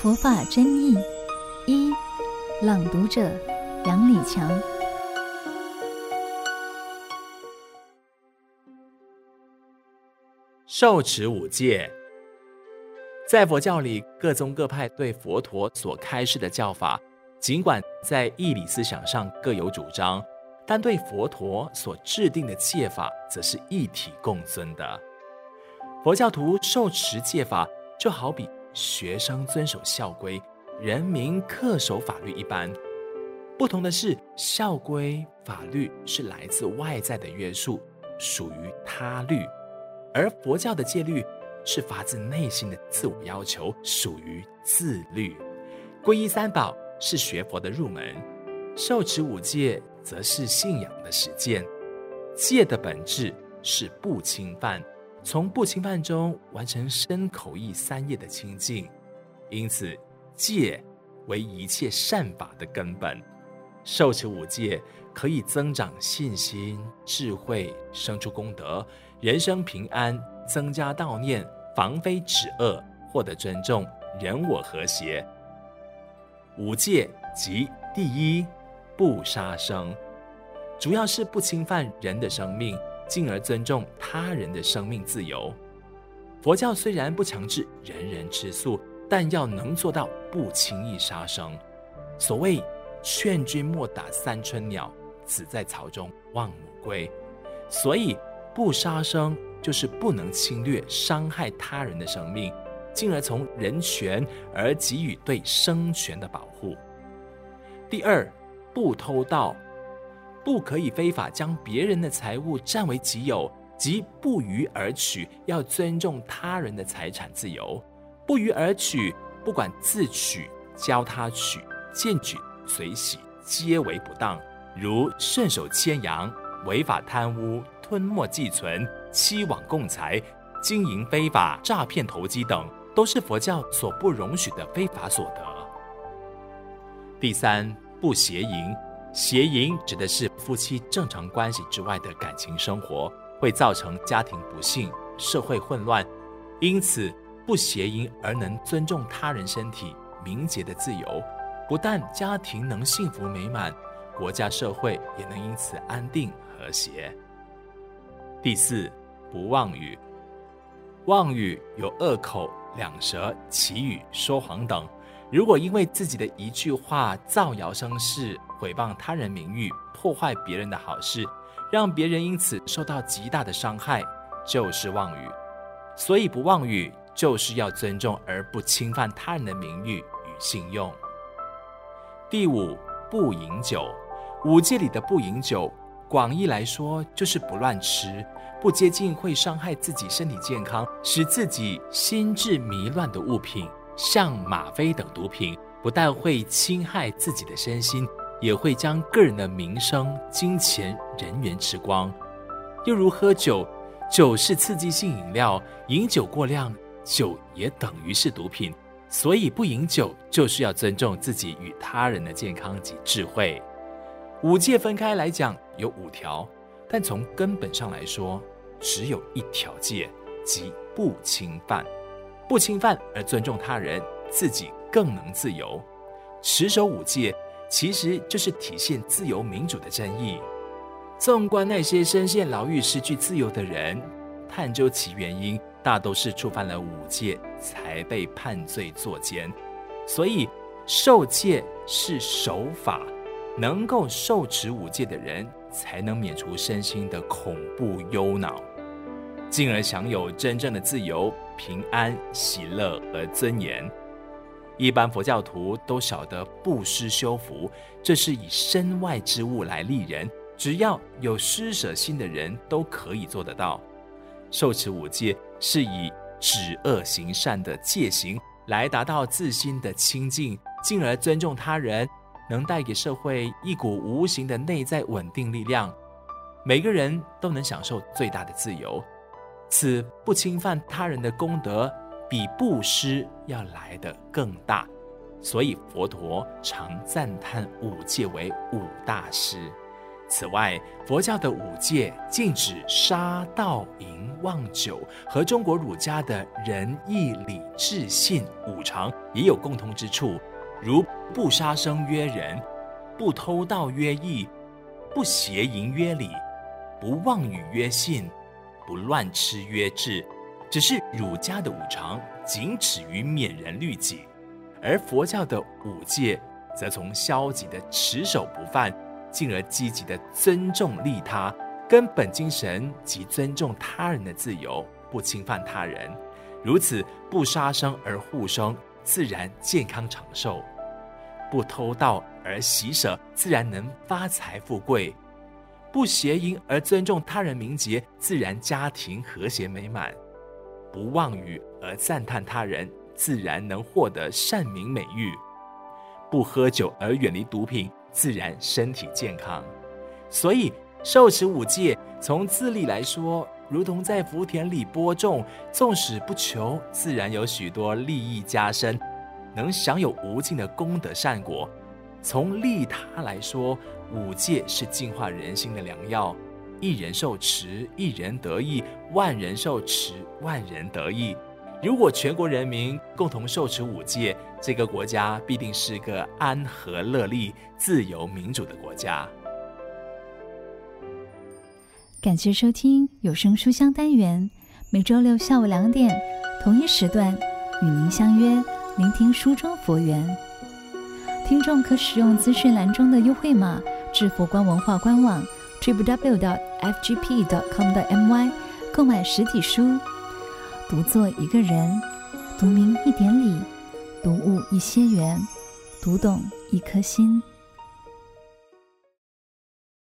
佛法真义一，朗读者杨礼强。受持五戒，在佛教里，各宗各派对佛陀所开示的教法，尽管在义理思想上各有主张，但对佛陀所制定的戒法，则是一体共尊的。佛教徒受持戒法，就好比学生遵守校规，人民恪守法律一般。不同的是，校规法律是来自外在的约束，属于他律。而佛教的戒律是发自内心的自我要求，属于自律。皈依三宝是学佛的入门，受持五戒则是信仰的实践。戒的本质是不侵犯，从不侵犯中完成身口意三业的清净，因此戒为一切善法的根本。受持五戒可以增长信心、智慧，生出功德。人生平安，增加道念，防非止恶，获得尊重，人我和谐。五戒即第一，不杀生，主要是不侵犯人的生命，进而尊重他人的生命自由。佛教虽然不强制人人吃素，但要能做到不轻易杀生。所谓劝君莫打三春鸟，子在巢中望母归。所以。不杀生就是不能侵略、伤害他人的生命，进而从人权而给予对生权的保护。第二，不偷盗，不可以非法将别人的财物占为己有，即不虞而取，要尊重他人的财产自由。不虞而取，不管自取、教他取、见取随喜，皆为不当。如顺手牵羊、违法贪污。吞没寄存、欺罔共财、经营非法、诈骗投机等，都是佛教所不容许的非法所得。第三，不邪淫，邪淫指的是夫妻正常关系之外的感情生活，会造成家庭不幸、社会混乱。因此，不邪淫而能尊重他人身体、名节的自由，不但家庭能幸福美满，国家社会也能因此安定和谐。第四，不妄语。妄语有恶口、两舌、綺语、说谎等。如果因为自己的一句话造谣生事、毁谤他人名誉、破坏别人的好事，让别人因此受到极大的伤害，就是妄语。所以，不妄语就是要尊重而不侵犯他人的名誉与信用。第五，不饮酒。五戒里的不饮酒。广义来说，就是不乱吃，不接近会伤害自己身体健康、使自己心智迷乱的物品，像吗啡等毒品，不但会侵害自己的身心，也会将个人的名声、金钱、人缘吃光。又如喝酒，酒是刺激性饮料，饮酒过量，酒也等于是毒品。所以不饮酒，就是要尊重自己与他人的健康及智慧。五戒分开来讲有五条，但从根本上来说，只有一条戒，即不侵犯。不侵犯而尊重他人，自己更能自由。持守五戒，其实就是体现自由民主的真义。纵观那些深陷牢狱、失去自由的人，探究其原因，大都是触犯了五戒，才被判罪作奸。所以受戒是守法。能够受持五戒的人，才能免除身心的恐怖忧恼，进而享有真正的自由、平安、喜乐和尊严。一般佛教徒都晓得布施修福，这是以身外之物来利人，只要有施舍心的人都可以做得到。受持五戒是以止恶行善的戒行来达到自心的清净，进而尊重他人。能带给社会一股无形的内在稳定力量，每个人都能享受最大的自由。此不侵犯他人的功德，比布施要来的更大。所以佛陀常赞叹五戒为五大师。此外，佛教的五戒禁止杀盗淫妄酒和中国儒家的仁义礼智信五常也有共通之处，如不杀生曰仁，不偷盗曰义，不邪淫曰礼，不妄语曰信，不乱吃曰智。只是儒家的五常仅止于勉人律己，而佛教的五戒则从消极的持守不犯，进而积极的尊重利他。根本精神及尊重他人的自由，不侵犯他人，如此不杀生而护生，自然健康长寿；不偷盗而喜舍，自然能发财富贵；不邪淫而尊重他人名节，自然家庭和谐美满；不妄语而赞叹他人，自然能获得善名美誉；不喝酒而远离毒品，自然身体健康。所以。受持五戒，从自利来说，如同在福田里播种，纵使不求，自然有许多利益加身，能享有无尽的功德善果；从利他来说，五戒是净化人心的良药。一人受持，一人得益；万人受持，万人得益。如果全国人民共同受持五戒，这个国家必定是个安和乐利、自由民主的国家。感谢收听有声书香单元，每周六下午两点同一时段与您相约，聆听书中佛缘。听众可使用资讯栏中的优惠码至佛光文化官网 www.fgp.com.my 购买实体书。读作一个人，读明一点理，读悟一些缘，读懂一颗心。